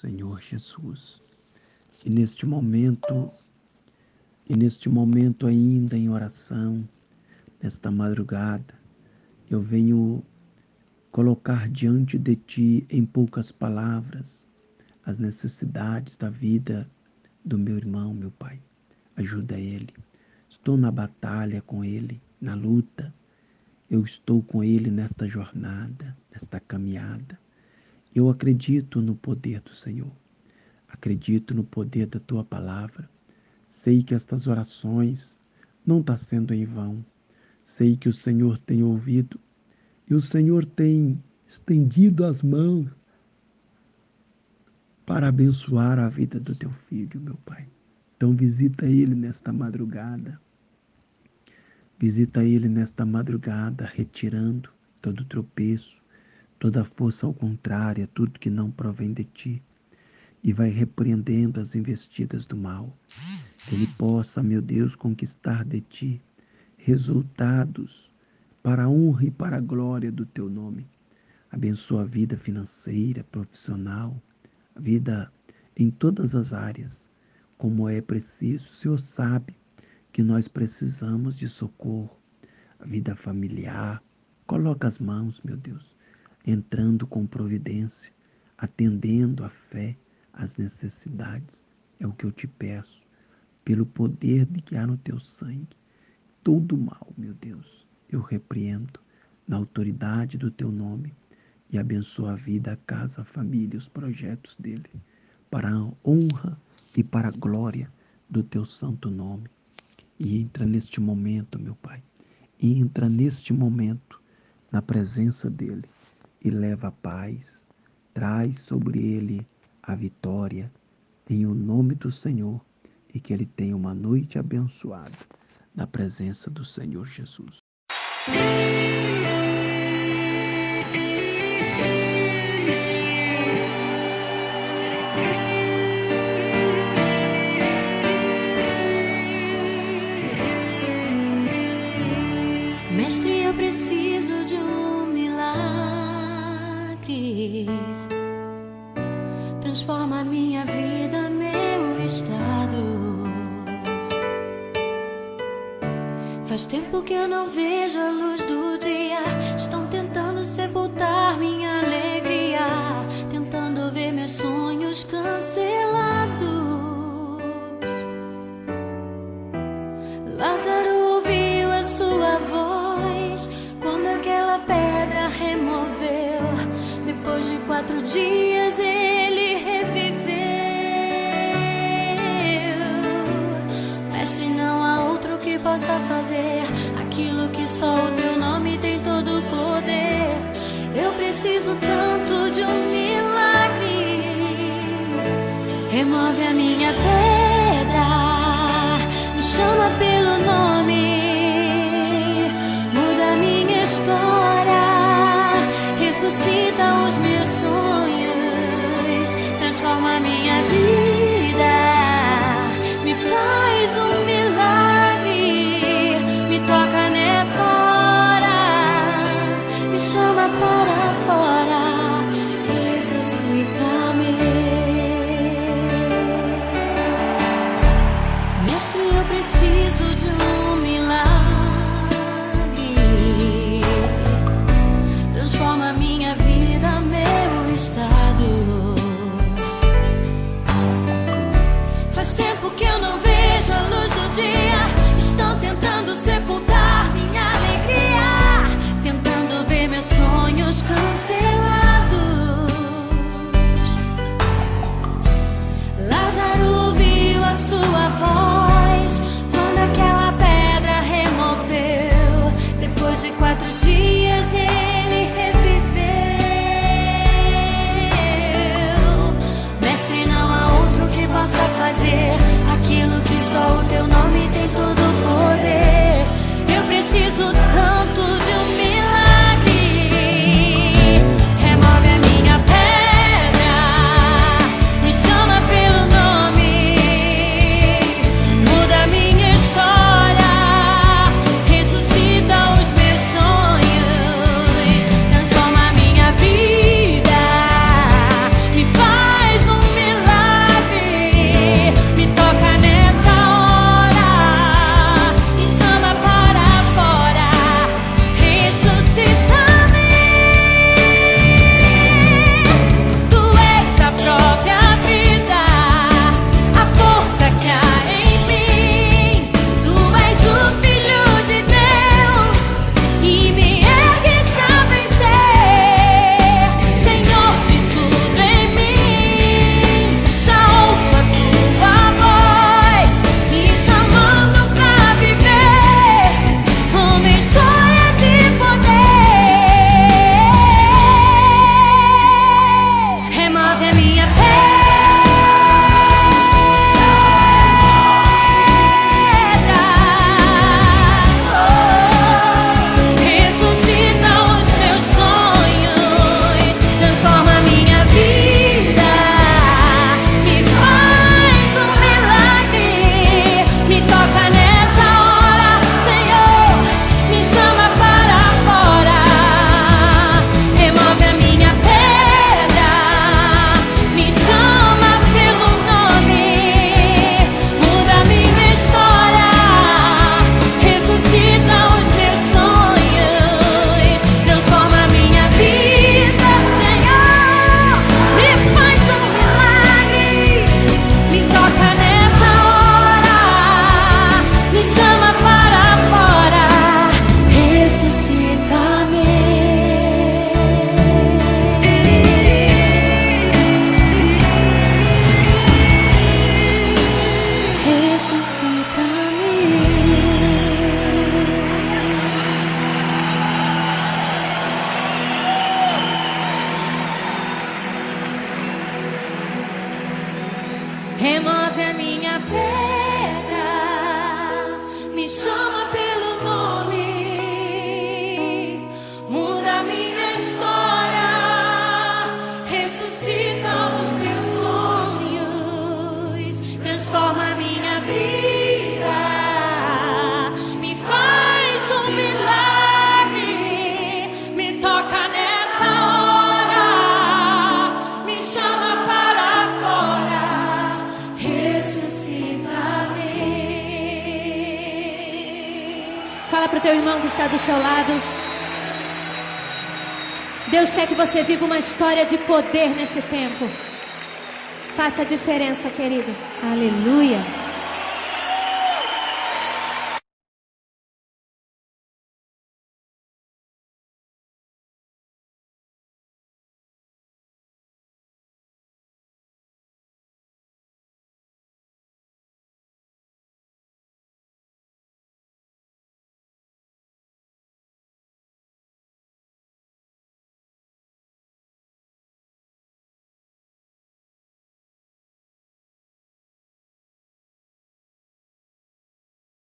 Senhor Jesus. E neste momento, e neste momento ainda em oração, nesta madrugada, eu venho colocar diante de ti em poucas palavras as necessidades da vida do meu irmão, meu pai. Ajuda ele. Estou na batalha com ele, na luta. Eu estou com ele nesta jornada, nesta caminhada. Eu acredito no poder do Senhor. Acredito no poder da tua palavra. Sei que estas orações não estão tá sendo em vão. Sei que o Senhor tem ouvido e o Senhor tem estendido as mãos para abençoar a vida do teu filho, meu Pai. Então visita ele nesta madrugada. Visita ele nesta madrugada, retirando todo tropeço, toda força ao contrário, tudo que não provém de ti, e vai repreendendo as investidas do mal. Que ele possa, meu Deus, conquistar de ti resultados para a honra e para a glória do teu nome. Abençoa a vida financeira, profissional, a vida em todas as áreas, como é preciso. O Senhor sabe que nós precisamos de socorro, a vida familiar. Coloca as mãos, meu Deus, entrando com providência, atendendo a fé, às necessidades. É o que eu te peço, pelo poder de que há no teu sangue. Todo mal, meu Deus, eu repreendo na autoridade do teu nome e abençoa a vida, a casa, a família, os projetos dele, para a honra e para a glória do teu santo nome. E entra neste momento, meu Pai, entra neste momento na presença dele e leva a paz, traz sobre ele a vitória, em o nome do Senhor, e que ele tenha uma noite abençoada na presença do Senhor Jesus. Mestre, eu preciso Faz tempo que eu não vejo a luz do dia. Estão tentando sepultar minha alegria, tentando ver meus sonhos cancelados. Lázaro ouviu a sua voz quando aquela pedra removeu. Depois de quatro dias ele aquilo que só o teu nome tem todo o poder. Eu preciso tanto de um milagre. Remove a minha pedra, me chama pelo nome, muda minha história, ressuscita os meus sonhos, transforma minha vida, Fala para o teu irmão que está do seu lado. Deus quer que você viva uma história de poder nesse tempo. Faça a diferença, querido. Aleluia.